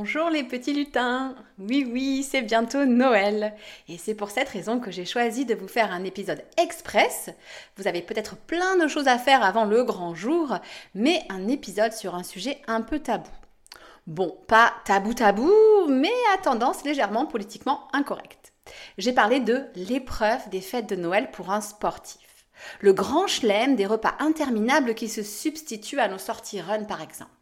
Bonjour les petits lutins Oui oui, c'est bientôt Noël et c'est pour cette raison que j'ai choisi de vous faire un épisode express. Vous avez peut-être plein de choses à faire avant le grand jour, mais un épisode sur un sujet un peu tabou. Bon, pas tabou tabou, mais à tendance légèrement politiquement incorrecte. J'ai parlé de l'épreuve des fêtes de Noël pour un sportif. Le grand chelem des repas interminables qui se substituent à nos sorties run par exemple.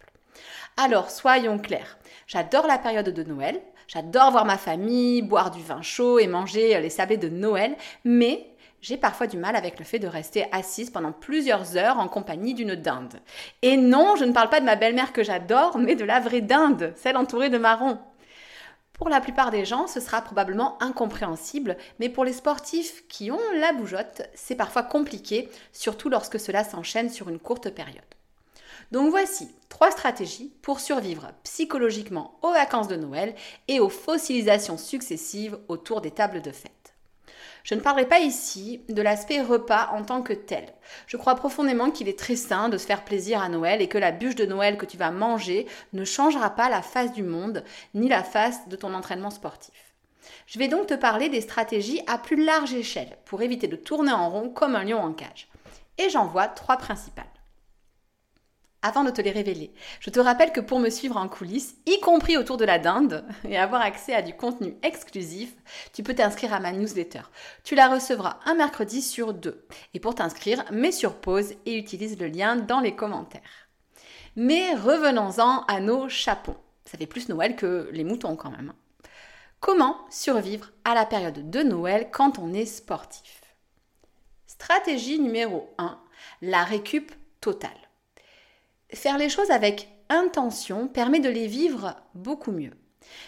Alors, soyons clairs. J'adore la période de Noël. J'adore voir ma famille, boire du vin chaud et manger les sablés de Noël. Mais j'ai parfois du mal avec le fait de rester assise pendant plusieurs heures en compagnie d'une dinde. Et non, je ne parle pas de ma belle-mère que j'adore, mais de la vraie dinde, celle entourée de marrons. Pour la plupart des gens, ce sera probablement incompréhensible, mais pour les sportifs qui ont la bougeotte, c'est parfois compliqué, surtout lorsque cela s'enchaîne sur une courte période. Donc voici trois stratégies pour survivre psychologiquement aux vacances de Noël et aux fossilisations successives autour des tables de fête. Je ne parlerai pas ici de l'aspect repas en tant que tel. Je crois profondément qu'il est très sain de se faire plaisir à Noël et que la bûche de Noël que tu vas manger ne changera pas la face du monde ni la face de ton entraînement sportif. Je vais donc te parler des stratégies à plus large échelle pour éviter de tourner en rond comme un lion en cage. Et j'en vois trois principales avant de te les révéler. Je te rappelle que pour me suivre en coulisses, y compris autour de la dinde, et avoir accès à du contenu exclusif, tu peux t'inscrire à ma newsletter. Tu la recevras un mercredi sur deux. Et pour t'inscrire, mets sur pause et utilise le lien dans les commentaires. Mais revenons-en à nos chapons. Ça fait plus Noël que les moutons quand même. Comment survivre à la période de Noël quand on est sportif? Stratégie numéro 1, la récup totale. Faire les choses avec intention permet de les vivre beaucoup mieux.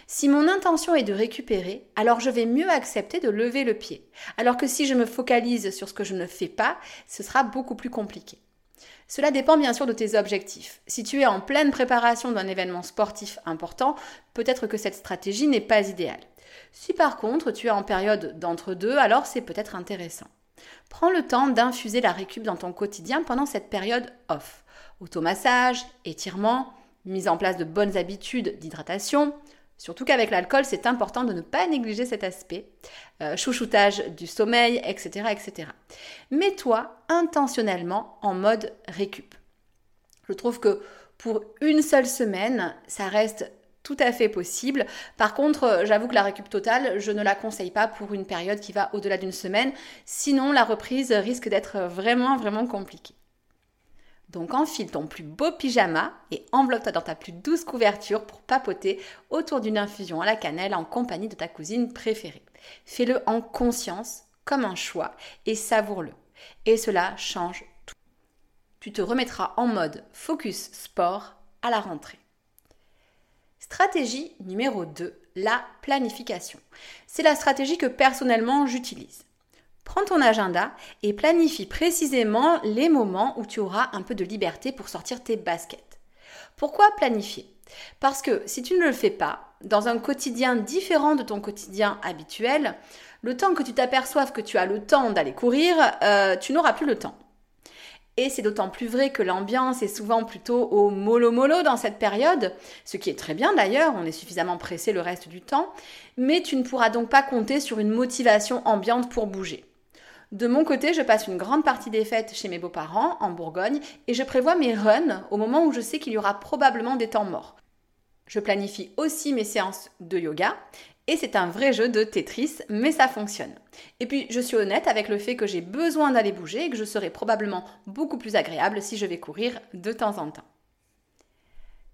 Si mon intention est de récupérer, alors je vais mieux accepter de lever le pied. Alors que si je me focalise sur ce que je ne fais pas, ce sera beaucoup plus compliqué. Cela dépend bien sûr de tes objectifs. Si tu es en pleine préparation d'un événement sportif important, peut-être que cette stratégie n'est pas idéale. Si par contre tu es en période d'entre-deux, alors c'est peut-être intéressant. Prends le temps d'infuser la récup dans ton quotidien pendant cette période off automassage, étirement, mise en place de bonnes habitudes d'hydratation. Surtout qu'avec l'alcool, c'est important de ne pas négliger cet aspect. Euh, chouchoutage du sommeil, etc., etc. Mets-toi intentionnellement en mode récup. Je trouve que pour une seule semaine, ça reste tout à fait possible. Par contre, j'avoue que la récup totale, je ne la conseille pas pour une période qui va au-delà d'une semaine. Sinon, la reprise risque d'être vraiment, vraiment compliquée. Donc enfile ton plus beau pyjama et enveloppe-toi dans ta plus douce couverture pour papoter autour d'une infusion à la cannelle en compagnie de ta cousine préférée. Fais-le en conscience, comme un choix, et savoure-le. Et cela change tout. Tu te remettras en mode focus sport à la rentrée. Stratégie numéro 2, la planification. C'est la stratégie que personnellement j'utilise. Prends ton agenda et planifie précisément les moments où tu auras un peu de liberté pour sortir tes baskets. Pourquoi planifier? Parce que si tu ne le fais pas, dans un quotidien différent de ton quotidien habituel, le temps que tu t'aperçoives que tu as le temps d'aller courir, euh, tu n'auras plus le temps. Et c'est d'autant plus vrai que l'ambiance est souvent plutôt au mollo-mollo dans cette période, ce qui est très bien d'ailleurs, on est suffisamment pressé le reste du temps, mais tu ne pourras donc pas compter sur une motivation ambiante pour bouger. De mon côté, je passe une grande partie des fêtes chez mes beaux-parents, en Bourgogne, et je prévois mes runs au moment où je sais qu'il y aura probablement des temps morts. Je planifie aussi mes séances de yoga Et c'est un vrai jeu de Tetris, mais ça fonctionne. Et puis, je suis honnête avec le fait que j'ai besoin d'aller bouger et que je serai probablement beaucoup plus agréable si je vais courir de temps en temps.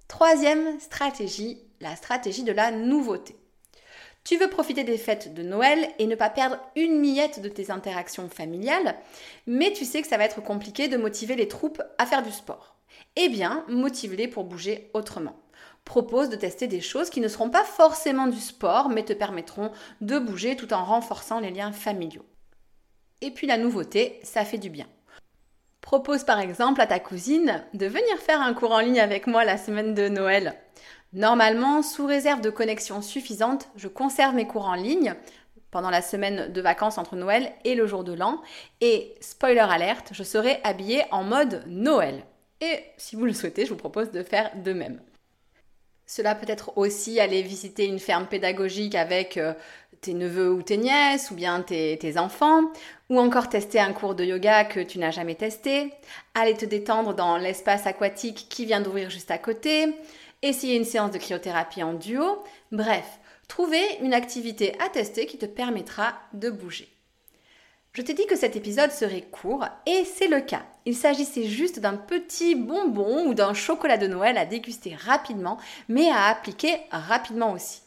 Troisième stratégie, la stratégie de la nouveauté. Tu veux profiter des fêtes de Noël et ne pas perdre une miette de tes interactions familiales, mais tu sais que ça va être compliqué de motiver les troupes à faire du sport. Eh bien, motive-les pour bouger autrement. Propose de tester des choses qui ne seront pas forcément du sport, mais te permettront de bouger tout en renforçant les liens familiaux. Et puis la nouveauté, ça fait du bien. Propose par exemple à ta cousine de venir faire un cours en ligne avec moi la semaine de Noël. Normalement, sous réserve de connexion suffisante, je conserve mes cours en ligne pendant la semaine de vacances entre Noël et le jour de l'an. Et spoiler alerte, je serai habillée en mode Noël. Et si vous le souhaitez, je vous propose de faire de même. Cela peut être aussi aller visiter une ferme pédagogique avec euh, tes neveux ou tes nièces ou bien tes, tes, enfants, ou encore tester un cours de yoga que tu n'as jamais testé, aller te détendre dans l'espace aquatique qui vient d'ouvrir juste à côté, essayer une séance de cryothérapie en duo, bref, trouver une activité à tester qui te permettra de bouger. Je t'ai dit que cet épisode serait court et c'est le cas. Il s'agissait juste d'un petit bonbon ou d'un chocolat de Noël à déguster rapidement, mais à appliquer rapidement aussi.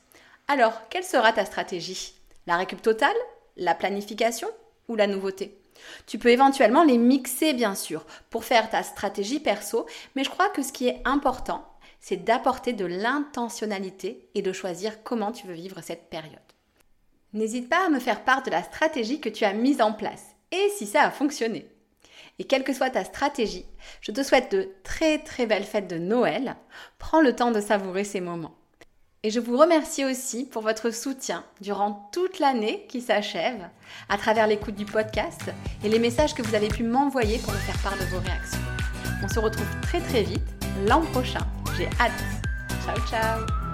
Alors, quelle sera ta stratégie? La récup totale? La planification? Ou la nouveauté? Tu peux éventuellement les mixer bien sûr pour faire ta stratégie perso, mais je crois que ce qui est important, c'est d'apporter de l'intentionnalité et de choisir comment tu veux vivre cette période. N'hésite pas à me faire part de la stratégie que tu as mise en place et si ça a fonctionné. Et quelle que soit ta stratégie, je te souhaite de très très belles fêtes de Noël. Prends le temps de savourer ces moments. Et je vous remercie aussi pour votre soutien durant toute l'année qui s'achève, à travers l'écoute du podcast et les messages que vous avez pu m'envoyer pour me faire part de vos réactions. On se retrouve très très vite l'an prochain. J'ai hâte. Ciao ciao